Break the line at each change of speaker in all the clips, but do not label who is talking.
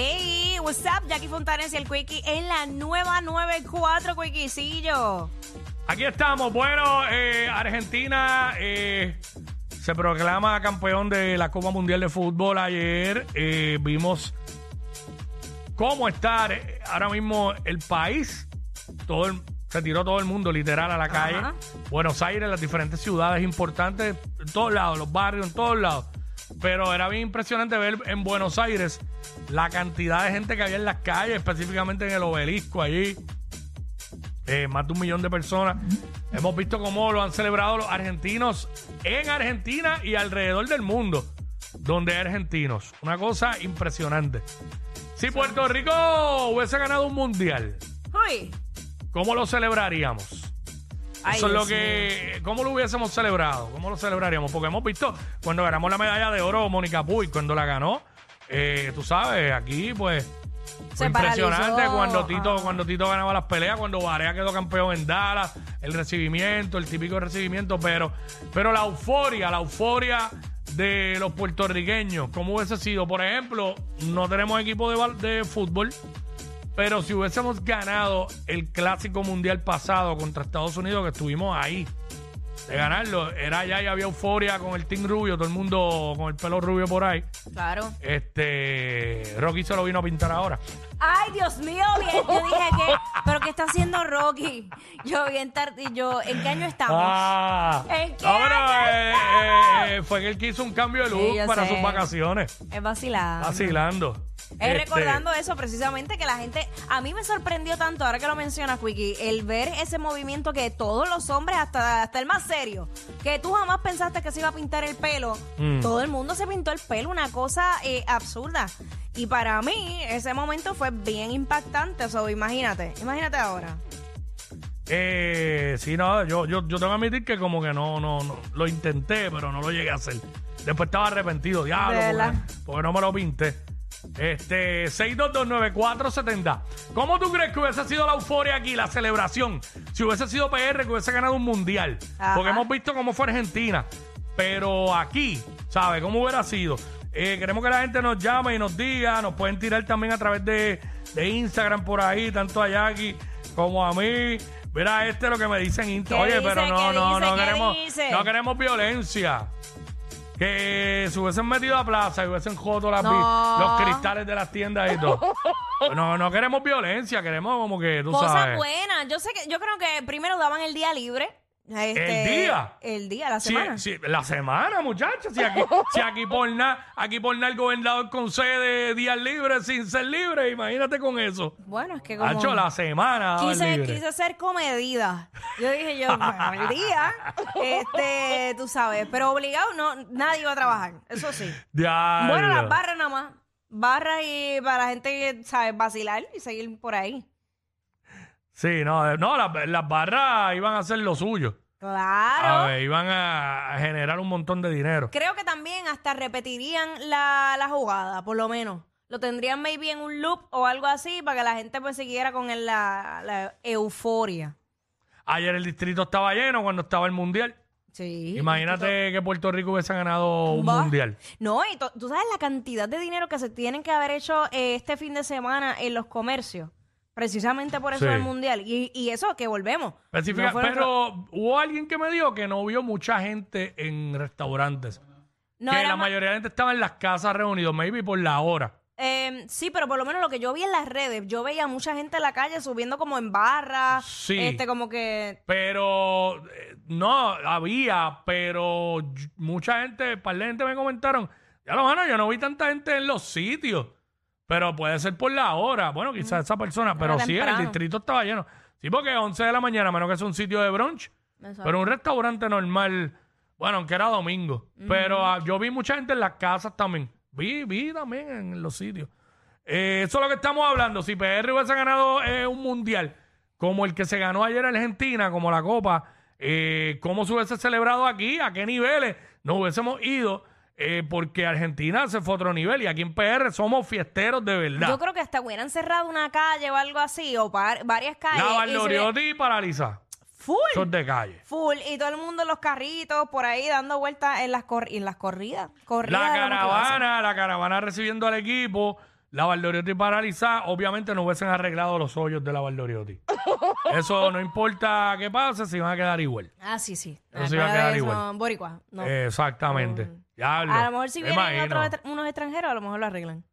Hey, what's up? Jackie Fontanes y el Quickie en la nueva 94 Quickiecillo.
Aquí estamos. Bueno, eh, Argentina eh, se proclama campeón de la Copa Mundial de Fútbol. Ayer eh, vimos cómo está ahora mismo el país. Todo el- se tiró todo el mundo literal a la calle. Buenos Aires, las diferentes ciudades importantes, en todos lados, los barrios, en todos lados. Pero era bien impresionante ver en Buenos Aires la cantidad de gente que había en las calles, específicamente en el obelisco allí eh, más de un millón de personas. Hemos visto cómo lo han celebrado los argentinos en Argentina y alrededor del mundo, donde hay argentinos. Una cosa impresionante. Si Puerto Rico hubiese ganado un mundial,
Uy.
¿cómo lo celebraríamos?
Ay,
Eso es lo que. ¿Cómo lo hubiésemos celebrado? ¿Cómo lo celebraríamos? Porque hemos visto cuando ganamos la medalla de oro, Mónica Puy, cuando la ganó, eh, tú sabes, aquí pues. Fue
Se
impresionante
paralizó.
cuando Tito,
Ah.
cuando Tito ganaba las peleas, cuando Barea quedó campeón en Dallas, el recibimiento, el típico recibimiento, pero, pero la euforia, la euforia de los puertorriqueños, ¿cómo hubiese sido? Por ejemplo, no tenemos equipo de, bal- de fútbol, pero si hubiésemos ganado el clásico mundial pasado contra Estados Unidos, que estuvimos ahí de ganarlo, era ya y había euforia con el team rubio, todo el mundo con el pelo rubio por ahí.
Claro.
Este Rocky se lo vino a pintar ahora.
Ay, Dios mío, bien. Yo dije que, pero ¿qué está haciendo Rocky? Yo bien tarde, yo, ¿en qué año estamos?
Ah,
¿En qué
pero,
año
eh, eh, eh, fue que él quiso un cambio de look para
sé.
sus vacaciones,
Es vacilado.
vacilando.
Es
Este,
recordando eso precisamente que la gente, a mí me sorprendió tanto, ahora que lo mencionas, Quickie, el ver ese movimiento que todos los hombres, hasta, hasta el más serio, que tú jamás pensaste que se iba a pintar el pelo,
Mm.
todo el mundo se pintó el pelo, una cosa eh, absurda. Y para mí, ese momento fue bien impactante, eso, imagínate, imagínate ahora.
Eh, sí, no, yo, yo, yo tengo que admitir que como que no, no, no, lo intenté, pero no lo llegué a hacer. Después estaba arrepentido, diablo, porque, porque no me lo pinté. Este, 6229470. ¿Cómo tú crees que hubiese sido la euforia aquí, la celebración? Si hubiese sido PR que hubiese ganado un mundial.
Ajá.
Porque hemos visto cómo fue Argentina. Pero aquí, ¿sabes? ¿Cómo hubiera sido? Eh, queremos que la gente nos llame y nos diga. Nos pueden tirar también a través de, de Instagram por ahí, tanto a Jackie como a mí. Mira, este es lo que me dicen Insta.
¿Qué
Oye,
dice?
pero no,
¿Qué
no,
dice?
no
¿Qué
queremos,
dice?
no queremos violencia. Que se hubiesen metido a plaza y hubiesen joto las vi- los cristales de las tiendas y todo. no, no queremos violencia, queremos como que tú
Cosas
sabes.
buenas, yo sé que, yo creo que primero daban el día libre. Este,
¿El día?
El día, la semana.
sí, la semana, muchachos. Si aquí, si aquí por nada, aquí por nada el gobernador concede días libres sin ser libre, imagínate con eso.
Bueno, es que como...
Hacho, la semana.
Quise, quise ser comedida. Yo dije yo, bueno, el día, este, tú sabes, pero obligado no, nadie iba a trabajar, eso sí.
Diablo.
Bueno, las barras nada más. Barras y para la gente que sabe vacilar y seguir por ahí.
Sí, no, no las, las barras iban a hacer lo suyo. A
Claro.
ver, iban a generar un montón de dinero.
Creo que también hasta repetirían la, la jugada, por lo menos. Lo tendrían maybe en un loop o algo así para que la gente pues siguiera con el- la, la euforia.
Ayer el distrito estaba lleno cuando estaba el mundial.
Sí.
Imagínate que Puerto Rico hubiese ganado un
Va.
mundial.
No, y to- tú sabes la cantidad de dinero que se tienen que haber hecho eh, este fin de semana en los comercios. Precisamente por eso
Sí.
del mundial. Y, y eso, que volvemos.
Específica-
No fueron-
pero hubo alguien que me dijo que no vio mucha gente en restaurantes.
no
que
era
la
ma-
mayoría de la gente estaba en las casas reunidos, maybe por la hora.
eh, sí, pero por lo menos lo que yo vi en las redes, yo veía mucha gente en la calle subiendo como en barra.
Sí.
Este, como que.
Pero eh, no, había, pero y- mucha gente, un par de gente me comentaron, ya lo bueno, yo no vi tanta gente en los sitios, pero puede ser por la hora. Bueno, quizás esa persona, pero sí, el
temprano.
distrito estaba lleno. Sí, porque 11 de la mañana, menos que sea un sitio de brunch,
Exacto.
pero un restaurante normal, bueno, aunque era domingo, pero ah, yo vi mucha gente en las casas también. Vi, vi también en los sitios. Eh, eso es lo que estamos hablando. Si PR hubiese ganado eh, un mundial como el que se ganó ayer en Argentina, como la Copa, eh, ¿cómo se hubiese celebrado aquí? ¿A qué niveles nos hubiésemos ido? Eh, porque Argentina se fue a otro nivel y aquí en PR somos fiesteros de verdad.
Yo creo que hasta hubieran cerrado una calle o algo así, o par- varias calles.
la
y se ve-
Valdoriotti paraliza.
Full.
Es de calle.
Full. Y todo el mundo en los carritos, por ahí dando vueltas en las, cor- en las corridas. corridas
La
de la motivación.
caravana, la caravana recibiendo al equipo. la Valdoriotti paralizada, obviamente no hubiesen arreglado los hoyos de la Valdoriotti. Eso no importa qué pase, se van a quedar igual.
Ah, sí, sí.
Eso se iba a quedar igual.
Son boricuas. No.
Exactamente.
A lo mejor si
me
vienen
imagino.
otros unos extranjeros, a lo mejor lo arreglan.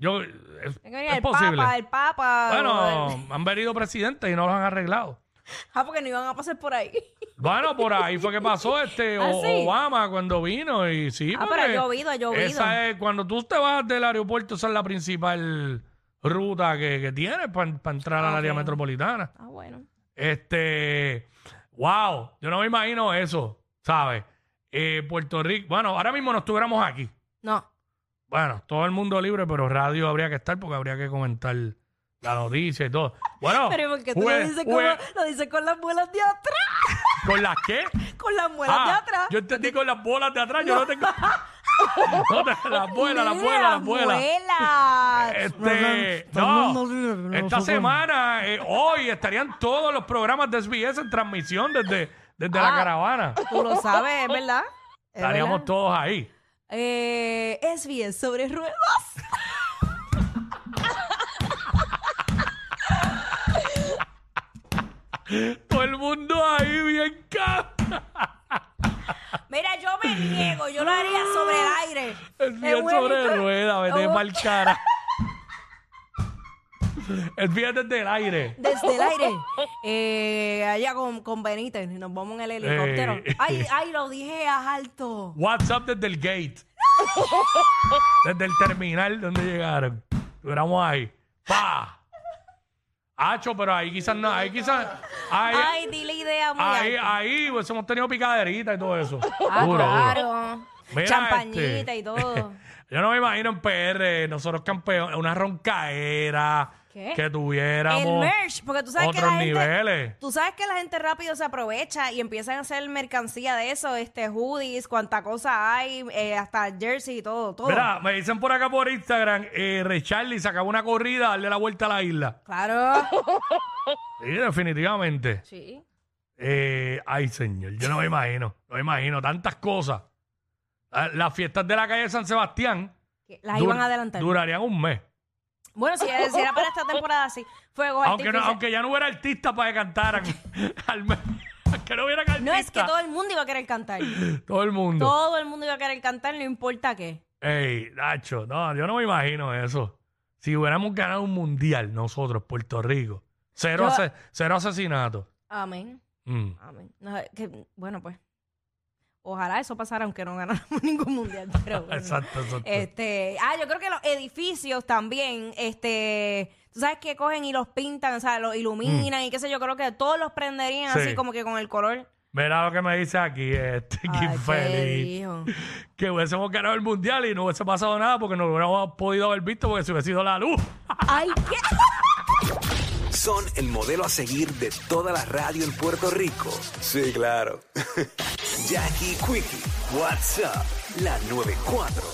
Yo, es,
que el
posible.
Papa, el Papa. o el-
Bueno, han venido presidentes y no los han arreglado.
Ah, porque no iban a pasar por ahí.
Bueno, por ahí fue que pasó este
¿Ah, sí?
Obama cuando vino y sí.
Ah, pero
porque
ha llovido, ha llovido.
Esa es, cuando tú te vas del aeropuerto, esa es la principal ruta que, que tienes para entrar al
Ah,
área
ok.
metropolitana.
Ah, bueno.
Este, wow, yo no me imagino eso, ¿sabes? Eh, Puerto Rico, bueno, ahora mismo no estuviéramos aquí.
No.
Bueno, todo el mundo libre, pero radio habría que estar porque habría que comentar la noticia y todo. Bueno,
Pero porque tú lo dices,
jue-
como, lo dices con las muelas de atrás.
¿Con las qué?
Con las muelas de
Ah,
atrás.
yo entendí con las bolas de atrás, yo no tengo... No, las bolas, las
Mira,
bolas, las bolas.
muelas.
Este, no, esta
se
semana, eh, hoy, estarían todos los programas de SBS en transmisión desde, desde la
Ah.
caravana.
Tú lo sabes, es verdad. Es
Estaríamos
verdad.
todos ahí.
Eh, es bien sobre ruedas.
Todo el mundo ahí bien ca-
Mira, yo me niego, yo lo haría sobre el aire.
Es bien sobre rueda, vete
Oh.
mal cara. Es bien desde el aire.
Desde el aire. Eh, allá con, con Benítez. Nos vamos en el helicóptero.
Eh.
Ay, ay, lo dije a alto.
WhatsApp desde el gate. Desde el terminal donde llegaron. Estuviéramos ahí. ¡Pa! Hacho, pero ahí quizás no, ahí quizás. Ahí,
Ay, di la idea muy
ahí,
alta.
ahí, pues hemos tenido picaderita y todo eso.
Ah,
duro.
claro.
Mira,
Champañita
este,
y todo.
Yo no me imagino en PR, nosotros campeones, una roncaera
¿Qué?
que tuviéramos
El merch, porque tú sabes que
otros
la gente...
niveles.
Tú sabes que la gente rápido se aprovecha y empiezan a hacer mercancía de eso, este hoodies, cuánta cosa hay, eh, hasta jersey y todo, todo.
Mira, me dicen por acá por Instagram, eh, Ray Charlie se acabó una corrida, darle la vuelta a la isla.
Claro.
Sí, definitivamente.
Sí.
Eh, ay, señor, yo no me imagino, no me imagino tantas cosas. Ah, Las fiestas de la calle San Sebastián
Las iban a adelantar.
durarían un mes.
Bueno, si, si era para esta temporada, sí. Fuegos
Aunque, no,
artificiales.
aunque ya no hubiera artistas para que cantaran. al. Aunque no hubiera artistas.
No es que todo el mundo iba a querer cantar.
Todo el mundo.
Todo el mundo iba a querer cantar, no importa qué.
Ey, Nacho, no, yo no me imagino eso. Si hubiéramos ganado un mundial nosotros, Puerto Rico, cero,
Yo-
ase- cero asesinatos.
Amén.
Mm.
Amén. No, que- bueno, pues. Ojalá eso pasara aunque no ganáramos ningún mundial. Pero bueno.
Exacto, exacto.
Este, ah, yo creo que los edificios también, este, tú sabes que cogen y los pintan, o sea, los iluminan y qué sé yo, creo que todos los prenderían
Mm. Sí.
así como que con el color.
Mira lo que me dice aquí, este, qué
Ay, qué
infeliz.
hijo.
Que hubiésemos ganado el mundial y no hubiese pasado nada porque no lo hubiéramos podido haber visto porque se hubiese ido la luz.
Ay, qué.
Son el modelo a seguir de toda la radio en Puerto Rico. Sí, claro. Jackie Quickie, WhatsApp, la 94.